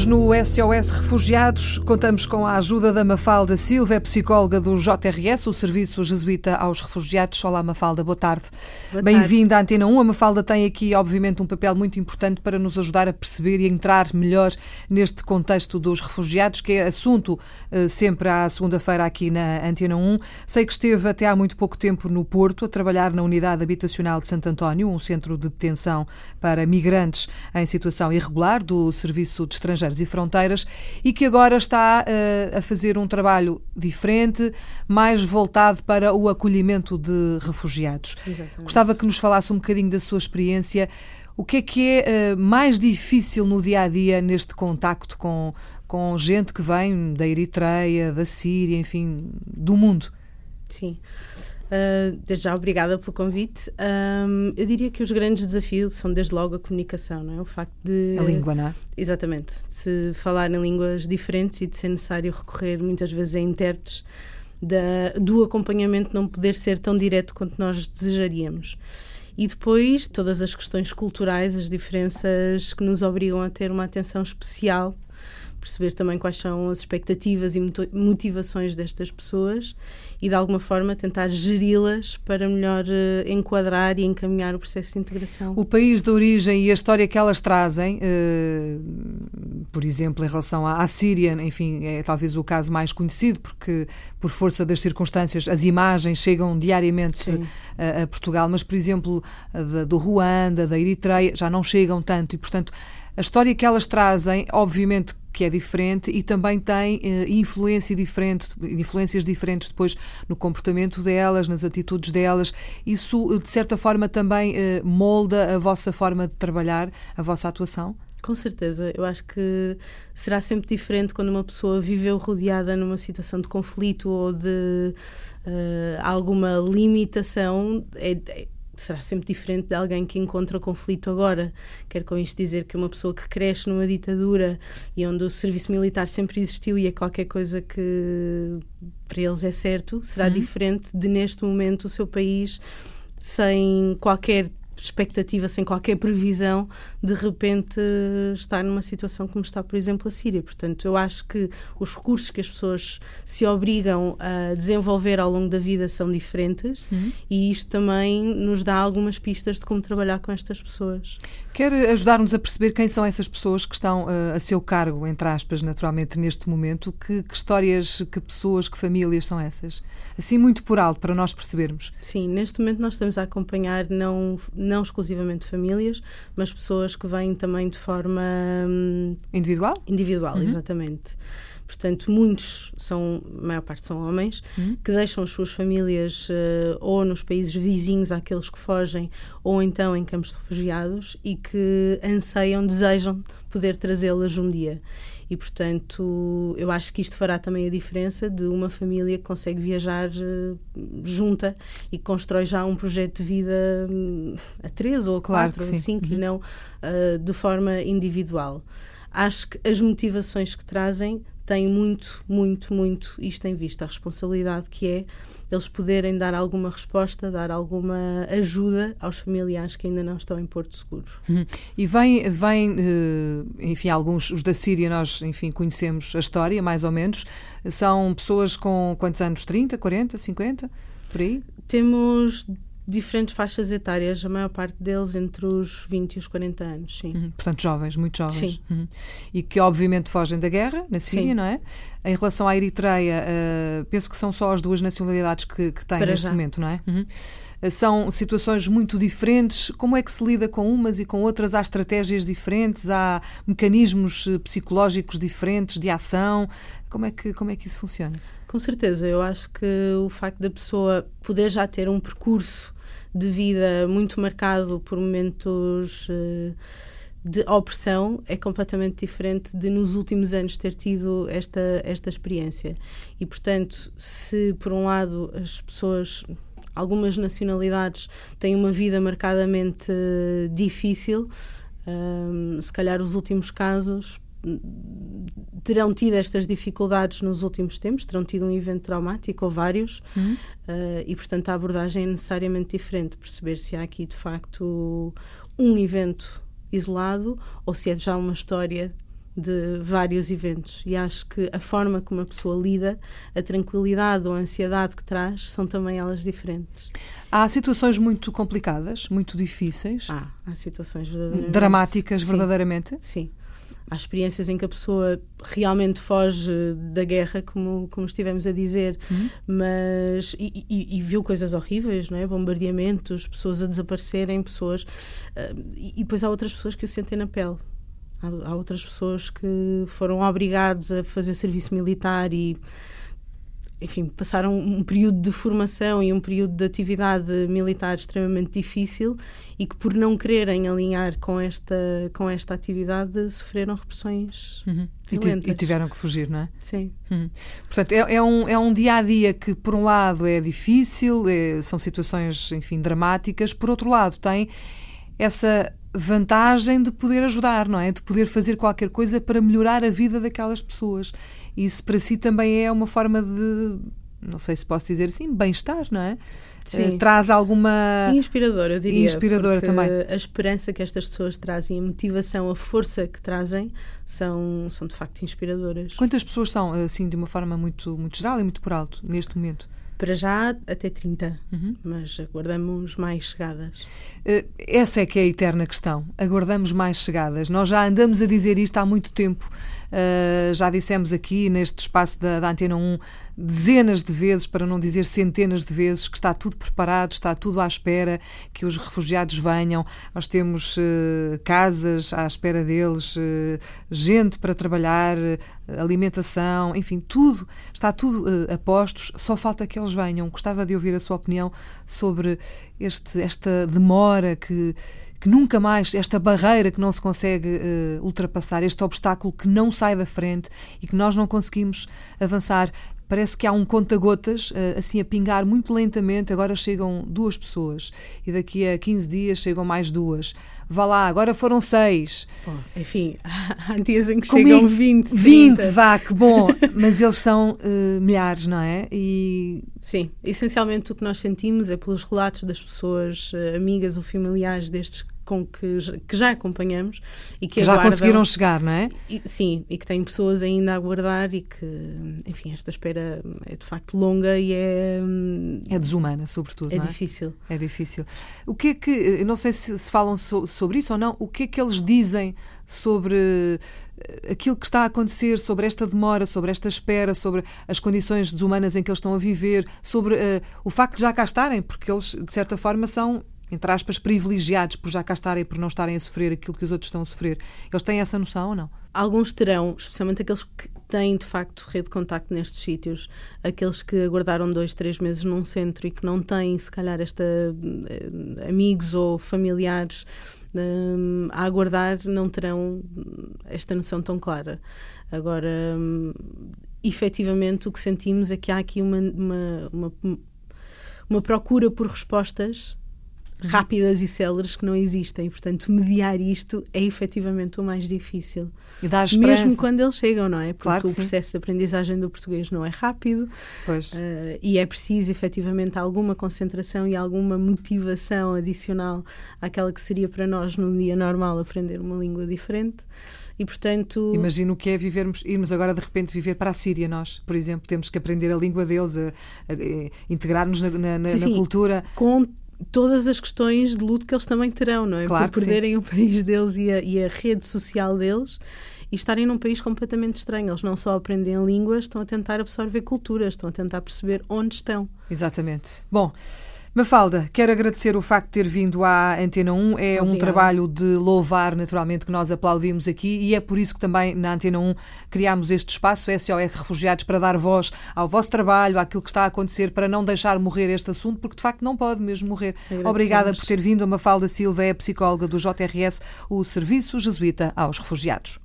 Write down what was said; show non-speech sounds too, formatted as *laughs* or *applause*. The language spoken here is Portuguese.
Hoje no SOS Refugiados contamos com a ajuda da Mafalda Silva, é psicóloga do JRS, o Serviço Jesuíta aos Refugiados. Olá Mafalda, boa tarde. Bem-vinda à Antena 1. A Mafalda tem aqui, obviamente, um papel muito importante para nos ajudar a perceber e entrar melhor neste contexto dos refugiados, que é assunto uh, sempre à segunda-feira aqui na Antena 1. Sei que esteve até há muito pouco tempo no Porto a trabalhar na Unidade Habitacional de Santo António, um centro de detenção para migrantes em situação irregular do Serviço de Estrangeiros e Fronteiras e que agora está uh, a fazer um trabalho diferente, mais voltado para o acolhimento de refugiados. Exatamente. Gostava que nos falasse um bocadinho da sua experiência. O que é que é uh, mais difícil no dia a dia neste contacto com, com gente que vem da Eritreia, da Síria, enfim, do mundo? Sim. Uh, desde já, obrigada pelo convite. Um, eu diria que os grandes desafios são, desde logo, a comunicação, não é? O facto de. A língua, não é? Exatamente. Se falar em línguas diferentes e de ser necessário recorrer muitas vezes a intérpretes, da, do acompanhamento não poder ser tão direto quanto nós desejaríamos. E depois, todas as questões culturais, as diferenças que nos obrigam a ter uma atenção especial perceber também quais são as expectativas e motivações destas pessoas e de alguma forma tentar geri-las para melhor uh, enquadrar e encaminhar o processo de integração. O país de origem e a história que elas trazem, uh, por exemplo, em relação à, à, Síria, enfim, é talvez o caso mais conhecido, porque por força das circunstâncias as imagens chegam diariamente a, a, Portugal, mas por exemplo, do Ruanda, da Eritreia, já não chegam tanto. E, portanto, a história que elas trazem, obviamente que é diferente e também tem uh, influência diferente, influências diferentes depois no comportamento delas, nas atitudes delas. Isso, de certa forma, também uh, molda a vossa forma de trabalhar, a vossa atuação? Com certeza, eu acho que será sempre diferente quando uma pessoa viveu rodeada numa situação de conflito ou de uh, alguma limitação. É, é, será sempre diferente de alguém que encontra conflito agora. Quero com isto dizer que uma pessoa que cresce numa ditadura e onde o serviço militar sempre existiu e é qualquer coisa que para eles é certo, será uhum. diferente de neste momento o seu país sem qualquer expectativa, sem qualquer previsão, de repente estar numa situação como está, por exemplo, a Síria. Portanto, eu acho que os recursos que as pessoas se obrigam a desenvolver ao longo da vida são diferentes uhum. e isto também nos dá algumas pistas de como trabalhar com estas pessoas. Quer ajudar-nos a perceber quem são essas pessoas que estão uh, a seu cargo, entre aspas, naturalmente, neste momento? Que, que histórias, que pessoas, que famílias são essas? Assim, muito por alto, para nós percebermos. Sim, neste momento nós estamos a acompanhar não não exclusivamente famílias, mas pessoas que vêm também de forma hum, individual. Individual, uhum. exatamente. Portanto, muitos são, a maior parte são homens, uhum. que deixam as suas famílias uh, ou nos países vizinhos àqueles que fogem, ou então em campos de refugiados e que anseiam, desejam poder trazê-las um dia. E, portanto, eu acho que isto fará também a diferença de uma família que consegue viajar uh, junta e que constrói já um projeto de vida um, a três ou a claro quatro ou a cinco uhum. e não uh, de forma individual. Acho que as motivações que trazem têm muito, muito, muito isto em vista, a responsabilidade que é eles poderem dar alguma resposta, dar alguma ajuda aos familiares que ainda não estão em Porto Seguro. Uhum. E vem, vem, eh, enfim, alguns, os da Síria, nós, enfim, conhecemos a história, mais ou menos, são pessoas com quantos anos? 30, 40, 50? Por aí? Temos diferentes faixas etárias, a maior parte deles entre os 20 e os 40 anos, sim. Uhum, portanto, jovens, muito jovens. Sim. Uhum. E que obviamente fogem da guerra na Síria, sim. não é? Em relação à Eritreia, uh, penso que são só as duas nacionalidades que, que têm Para neste já. momento, não é? Uhum. Uh, são situações muito diferentes. Como é que se lida com umas e com outras? Há estratégias diferentes? Há mecanismos eh, psicológicos diferentes de ação? Como é que, como é que isso funciona? Com certeza, eu acho que o facto da pessoa poder já ter um percurso de vida muito marcado por momentos uh, de opressão é completamente diferente de nos últimos anos ter tido esta, esta experiência. E, portanto, se por um lado as pessoas algumas nacionalidades têm uma vida marcadamente uh, difícil, um, se calhar os últimos casos terão tido estas dificuldades nos últimos tempos, terão tido um evento traumático ou vários, uhum. uh, e portanto a abordagem é necessariamente diferente, perceber se há aqui de facto um evento isolado ou se é já uma história de vários eventos e acho que a forma como a pessoa lida, a tranquilidade ou a ansiedade que traz, são também elas diferentes. Há situações muito complicadas, muito difíceis. Há, há situações verdadeiramente. Dramáticas, sim, verdadeiramente? Sim. Há experiências em que a pessoa realmente foge da guerra, como, como estivemos a dizer, uhum. mas. E, e, e, viu coisas horríveis, não é? Bombardeamentos, pessoas a desaparecerem, pessoas. Uh, e, e depois há outras pessoas que o sentem na pele. Há, há outras pessoas que foram obrigados a fazer serviço militar e enfim, passaram um período de formação e um período de atividade militar extremamente difícil e que por não quererem alinhar com esta, com esta atividade sofreram repressões uhum. e, e, tiveram que fugir, não é? Sim. Uhum. Portanto, é, é, um, é um dia a dia que, por um lado, é difícil, é, são situações, enfim, dramáticas, por outro lado, tem essa vantagem de poder ajudar, não é? De poder fazer qualquer coisa para melhorar a vida daquelas pessoas. Isso para si também é uma forma de, não sei se posso dizer assim, bem-estar, não é? Sim. Uh, traz alguma. Inspiradora, eu diria. Inspiradora também. A esperança que estas pessoas trazem, a motivação, a força que trazem são, são de facto inspiradoras. Quantas pessoas são, assim, de uma forma muito, muito geral e muito por alto, neste momento? Para já, até 30, uhum. mas aguardamos mais chegadas. Uh, essa é que é a eterna questão. Aguardamos mais chegadas. Nós já andamos a dizer isto há muito tempo. Uh, já dissemos aqui neste espaço da, da Antena 1 dezenas de vezes, para não dizer centenas de vezes, que está tudo preparado, está tudo à espera que os refugiados venham. Nós temos uh, casas à espera deles, uh, gente para trabalhar, alimentação, enfim, tudo, está tudo a postos, só falta que eles venham. Gostava de ouvir a sua opinião sobre este, esta demora que que nunca mais, esta barreira que não se consegue uh, ultrapassar, este obstáculo que não sai da frente e que nós não conseguimos avançar. Parece que há um conta-gotas, uh, assim a pingar muito lentamente. Agora chegam duas pessoas e daqui a 15 dias chegam mais duas. Vá lá, agora foram seis. Bom, enfim, *laughs* há dias em que Comigo, chegam 20. 20, 30. vá, que bom. Mas eles são uh, milhares, não é? E... Sim, essencialmente o que nós sentimos é pelos relatos das pessoas, amigas ou familiares destes com que, que já acompanhamos e que, que já conseguiram chegar, não é? E, sim, e que têm pessoas ainda a aguardar e que, enfim, esta espera é de facto longa e é. É desumana, sobretudo. É, é? difícil. É difícil. O que é que. Não sei se, se falam so, sobre isso ou não, o que é que eles dizem sobre eh, aquilo que está a acontecer, sobre esta demora, sobre esta espera, sobre as condições desumanas em que eles estão a viver, sobre uh, o facto de já cá estarem, porque eles, de certa forma, são entre aspas, privilegiados por já cá estarem, por não estarem a sofrer aquilo que os outros estão a sofrer. Eles têm essa noção ou não? Alguns terão, especialmente aqueles que têm de facto rede de contacto nestes sítios, aqueles que aguardaram dois, três meses num centro e que não têm, se calhar, esta, eh, amigos ou familiares um, a aguardar, não terão esta noção tão clara. Agora, um, efetivamente, o que sentimos é que há aqui uma, uma, uma, uma procura por respostas rápidas e céleres que não existem. Portanto, mediar isto é efetivamente o mais difícil. E dá Mesmo quando eles chegam, não é? Porque claro o processo sim. de aprendizagem do português não é rápido. Pois. Uh, e é preciso, efetivamente, alguma concentração e alguma motivação adicional àquela que seria para nós, num dia normal, aprender uma língua diferente. E, portanto... Imagino o que é vivermos, irmos agora de repente viver para a Síria, nós, por exemplo, temos que aprender a língua deles, a, a, a integrar-nos na, na, na cultura. Com todas as questões de luto que eles também terão, não é? Claro Por perderem o país deles e a, e a, rede social deles e estarem num país completamente estranho. Eles não só aprendem línguas, estão a tentar absorver culturas, estão a tentar perceber onde estão. Exatamente. Bom. Mafalda, quero agradecer o facto de ter vindo à Antena 1. É Obrigada. um trabalho de louvar, naturalmente, que nós aplaudimos aqui e é por isso que também na Antena 1 criámos este espaço SOS Refugiados para dar voz ao vosso trabalho, àquilo que está a acontecer, para não deixar morrer este assunto, porque de facto não pode mesmo morrer. Obrigada por ter vindo. A Mafalda Silva é psicóloga do JRS, o Serviço Jesuíta aos Refugiados.